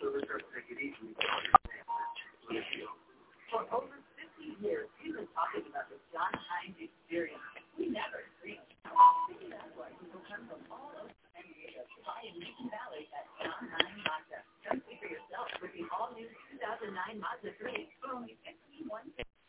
For over 50 years, we've been talking about the John Hines experience. We never dreamed. That's in Lincoln Valley at John Hines Mazda. See for yourself with the all-new 2009 Mazda 3 for only 15150